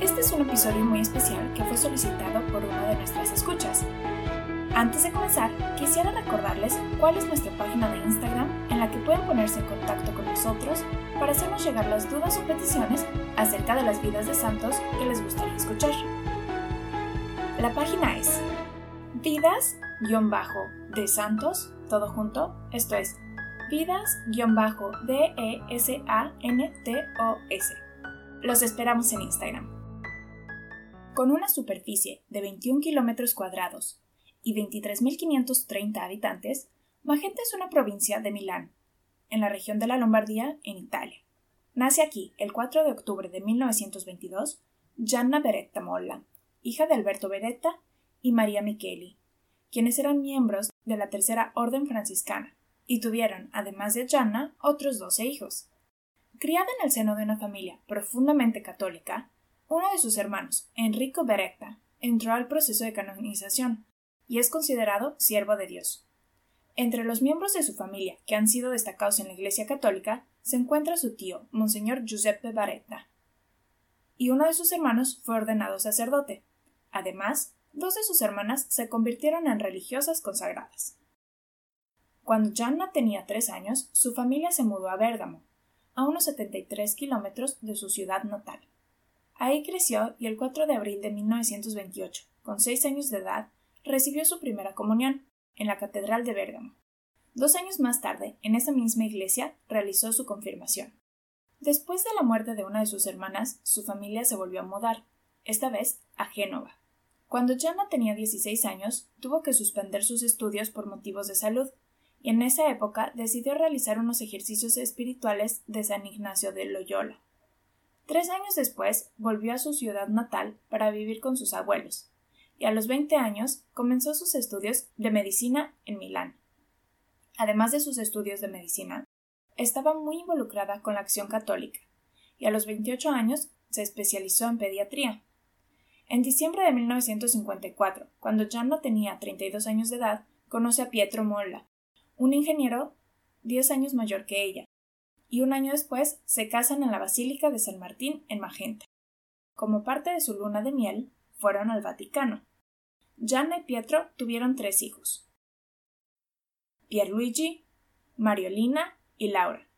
Este es un episodio muy especial que fue solicitado por una de nuestras escuchas. Antes de comenzar, quisiera recordarles cuál es nuestra página de Instagram en la que pueden ponerse en contacto con nosotros para hacernos llegar las dudas o peticiones acerca de las vidas de santos que les gustaría escuchar. La página es vidas-de santos, todo junto, esto es vidas-d-e-s-a-n-t-o-s. Los esperamos en Instagram. Con una superficie de 21 kilómetros cuadrados y 23.530 habitantes, Magenta es una provincia de Milán, en la región de la Lombardía, en Italia. Nace aquí, el 4 de octubre de 1922, Gianna Beretta Molla, hija de Alberto Beretta y María Micheli, quienes eran miembros de la Tercera Orden Franciscana, y tuvieron, además de Gianna, otros doce hijos. Criada en el seno de una familia profundamente católica, uno de sus hermanos, Enrico Beretta, entró al proceso de canonización y es considerado siervo de Dios. Entre los miembros de su familia que han sido destacados en la Iglesia católica se encuentra su tío, Monseñor Giuseppe Baretta, y uno de sus hermanos fue ordenado sacerdote. Además, dos de sus hermanas se convirtieron en religiosas consagradas. Cuando Gianna tenía tres años, su familia se mudó a Bérgamo, a unos 73 kilómetros de su ciudad natal. Ahí creció y el 4 de abril de 1928, con seis años de edad, recibió su primera comunión en la Catedral de Bérgamo. Dos años más tarde, en esa misma iglesia, realizó su confirmación. Después de la muerte de una de sus hermanas, su familia se volvió a mudar, esta vez a Génova. Cuando Gianna tenía 16 años, tuvo que suspender sus estudios por motivos de salud, y en esa época decidió realizar unos ejercicios espirituales de San Ignacio de Loyola. Tres años después volvió a su ciudad natal para vivir con sus abuelos, y a los veinte años comenzó sus estudios de medicina en Milán. Además de sus estudios de medicina, estaba muy involucrada con la acción católica, y a los veintiocho años se especializó en pediatría. En diciembre de 1954, cuando no tenía 32 años de edad, conoce a Pietro Molla, un ingeniero diez años mayor que ella, y un año después se casan en la Basílica de San Martín en Magenta. Como parte de su luna de miel, fueron al Vaticano. Gianna y Pietro tuvieron tres hijos: Pierluigi, Mariolina y Laura.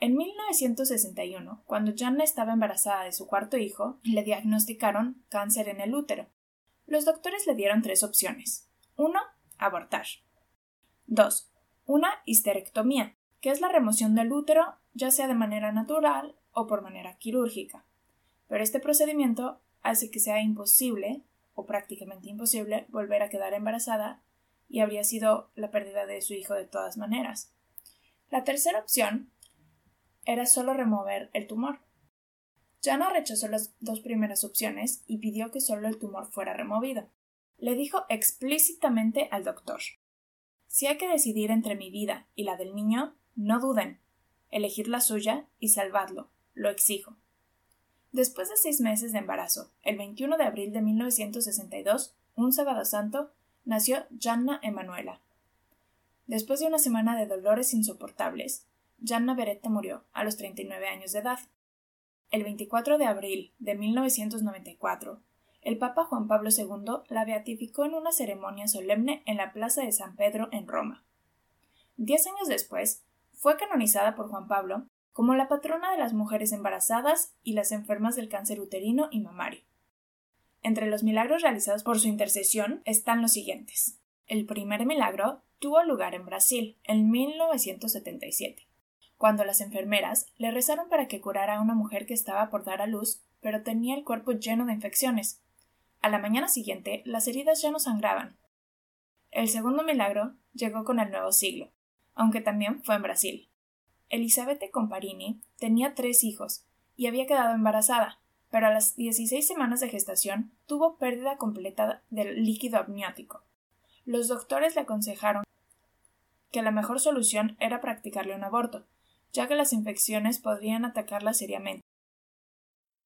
En 1961, cuando Gianna estaba embarazada de su cuarto hijo, le diagnosticaron cáncer en el útero. Los doctores le dieron tres opciones. Uno, abortar. 2. Una histerectomía, que es la remoción del útero, ya sea de manera natural o por manera quirúrgica. Pero este procedimiento hace que sea imposible, o prácticamente imposible, volver a quedar embarazada y habría sido la pérdida de su hijo de todas maneras. La tercera opción era solo remover el tumor. Jana rechazó las dos primeras opciones y pidió que solo el tumor fuera removido. Le dijo explícitamente al doctor si hay que decidir entre mi vida y la del niño, no duden. Elegir la suya y salvadlo. Lo exijo. Después de seis meses de embarazo, el 21 de abril de 1962, un sábado santo, nació Gianna Emanuela. Después de una semana de dolores insoportables, Gianna Beretta murió a los 39 años de edad. El 24 de abril de 1994, el Papa Juan Pablo II la beatificó en una ceremonia solemne en la Plaza de San Pedro en Roma. Diez años después, fue canonizada por Juan Pablo como la patrona de las mujeres embarazadas y las enfermas del cáncer uterino y mamario. Entre los milagros realizados por su intercesión están los siguientes. El primer milagro tuvo lugar en Brasil, en 1977, cuando las enfermeras le rezaron para que curara a una mujer que estaba por dar a luz, pero tenía el cuerpo lleno de infecciones, a la mañana siguiente las heridas ya no sangraban. El segundo milagro llegó con el nuevo siglo, aunque también fue en Brasil. Elizabeth Comparini tenía tres hijos y había quedado embarazada, pero a las 16 semanas de gestación tuvo pérdida completa del líquido amniótico. Los doctores le aconsejaron que la mejor solución era practicarle un aborto, ya que las infecciones podrían atacarla seriamente.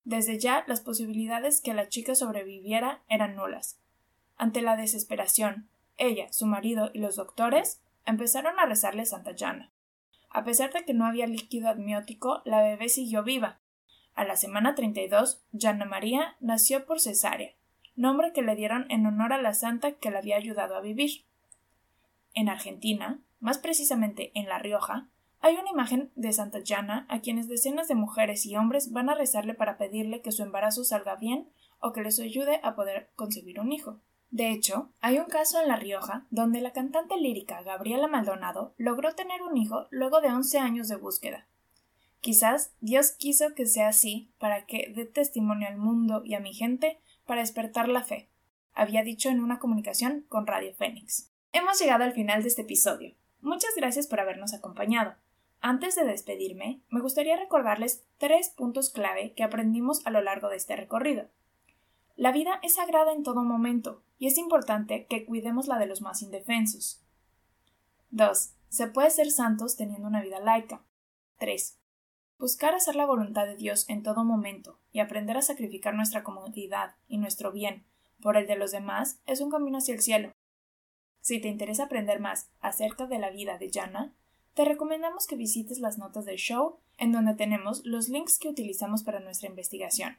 Desde ya las posibilidades que la chica sobreviviera eran nulas. Ante la desesperación, ella, su marido y los doctores empezaron a rezarle Santa Llana. A pesar de que no había líquido amniótico, la bebé siguió viva. A la semana 32, Llana María nació por cesárea, nombre que le dieron en honor a la santa que la había ayudado a vivir. En Argentina, más precisamente en La Rioja, hay una imagen de Santa Llana a quienes decenas de mujeres y hombres van a rezarle para pedirle que su embarazo salga bien o que les ayude a poder concebir un hijo. De hecho, hay un caso en La Rioja donde la cantante lírica Gabriela Maldonado logró tener un hijo luego de once años de búsqueda. Quizás Dios quiso que sea así para que dé testimonio al mundo y a mi gente para despertar la fe, había dicho en una comunicación con Radio Fénix. Hemos llegado al final de este episodio. Muchas gracias por habernos acompañado. Antes de despedirme, me gustaría recordarles tres puntos clave que aprendimos a lo largo de este recorrido. La vida es sagrada en todo momento, y es importante que cuidemos la de los más indefensos. 2. Se puede ser santos teniendo una vida laica. 3. Buscar hacer la voluntad de Dios en todo momento y aprender a sacrificar nuestra comodidad y nuestro bien por el de los demás es un camino hacia el cielo. Si te interesa aprender más acerca de la vida de Jana, te recomendamos que visites las notas del show, en donde tenemos los links que utilizamos para nuestra investigación.